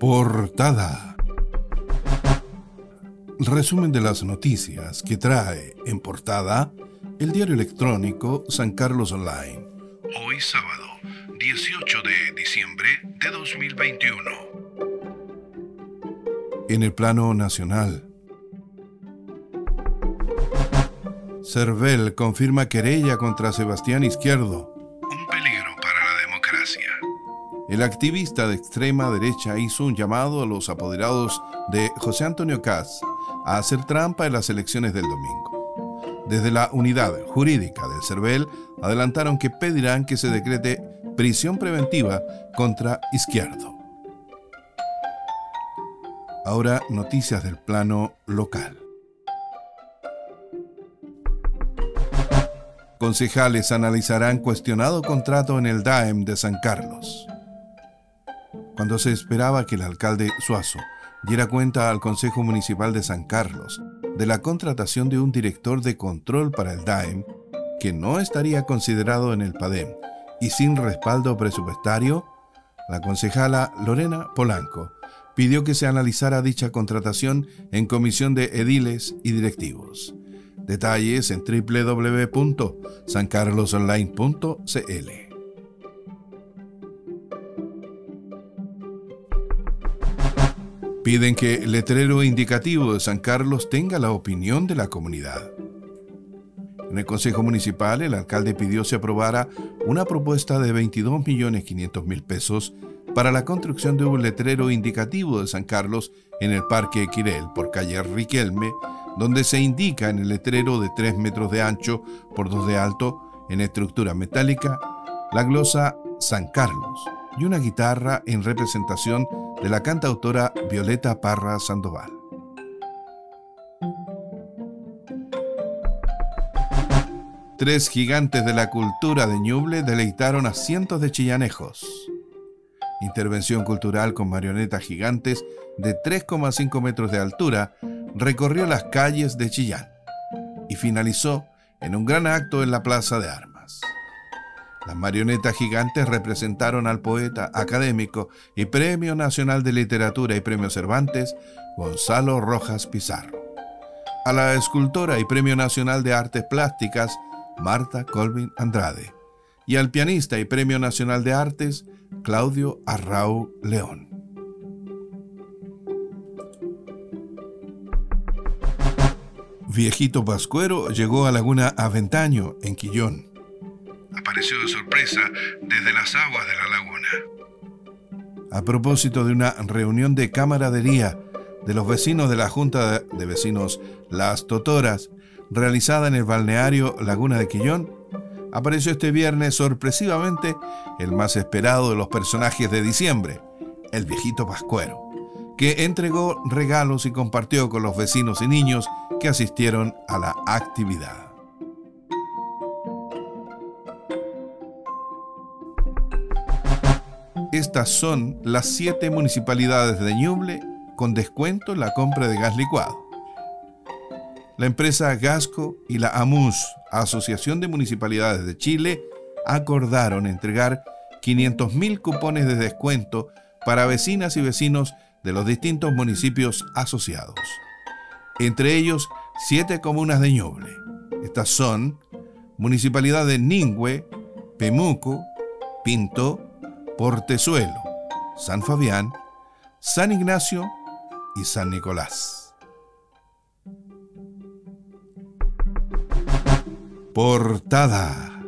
Portada. Resumen de las noticias que trae en portada el diario electrónico San Carlos Online. Hoy sábado, 18 de diciembre de 2021. En el plano nacional. Cervel confirma querella contra Sebastián Izquierdo. El activista de extrema derecha hizo un llamado a los apoderados de José Antonio Caz a hacer trampa en las elecciones del domingo. Desde la unidad jurídica del CERVEL adelantaron que pedirán que se decrete prisión preventiva contra Izquierdo. Ahora noticias del plano local. Concejales analizarán cuestionado contrato en el DAEM de San Carlos. Cuando se esperaba que el alcalde Suazo diera cuenta al Consejo Municipal de San Carlos de la contratación de un director de control para el DAEM, que no estaría considerado en el PADEM y sin respaldo presupuestario, la concejala Lorena Polanco pidió que se analizara dicha contratación en comisión de ediles y directivos. Detalles en www.sancarlosonline.cl. Piden que el letrero indicativo de San Carlos tenga la opinión de la comunidad. En el Consejo Municipal, el alcalde pidió se aprobara una propuesta de 22.500.000 pesos para la construcción de un letrero indicativo de San Carlos en el Parque Quirel por calle Riquelme donde se indica en el letrero de 3 metros de ancho por 2 de alto, en estructura metálica, la glosa San Carlos y una guitarra en representación de la cantautora Violeta Parra Sandoval. Tres gigantes de la cultura de Ñuble deleitaron a cientos de chillanejos. Intervención cultural con marionetas gigantes de 3,5 metros de altura recorrió las calles de Chillán y finalizó en un gran acto en la Plaza de Armas. Las marionetas gigantes representaron al poeta académico y Premio Nacional de Literatura y Premio Cervantes, Gonzalo Rojas Pizarro, a la escultora y Premio Nacional de Artes Plásticas, Marta Colvin Andrade, y al pianista y Premio Nacional de Artes, Claudio Arrau León. Viejito Pascuero llegó a Laguna Aventaño, en Quillón. Apareció de sorpresa desde las aguas de la laguna. A propósito de una reunión de camaradería de los vecinos de la Junta de Vecinos Las Totoras, realizada en el balneario Laguna de Quillón, apareció este viernes sorpresivamente el más esperado de los personajes de diciembre, el viejito Pascuero, que entregó regalos y compartió con los vecinos y niños que asistieron a la actividad. Estas son las siete municipalidades de Ñuble con descuento en la compra de gas licuado. La empresa Gasco y la AMUS, Asociación de Municipalidades de Chile, acordaron entregar 500.000 cupones de descuento para vecinas y vecinos de los distintos municipios asociados entre ellos siete comunas de Ñuble. Estas son Municipalidad de Ningüe, Pemuco, Pinto, Portezuelo, San Fabián, San Ignacio y San Nicolás. Portada.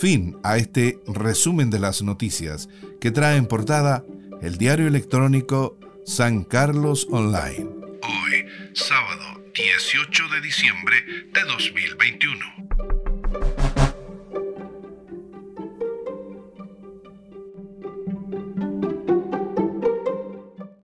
Fin a este resumen de las noticias que trae en portada el diario electrónico San Carlos Online. Hoy, sábado 18 de diciembre de 2021.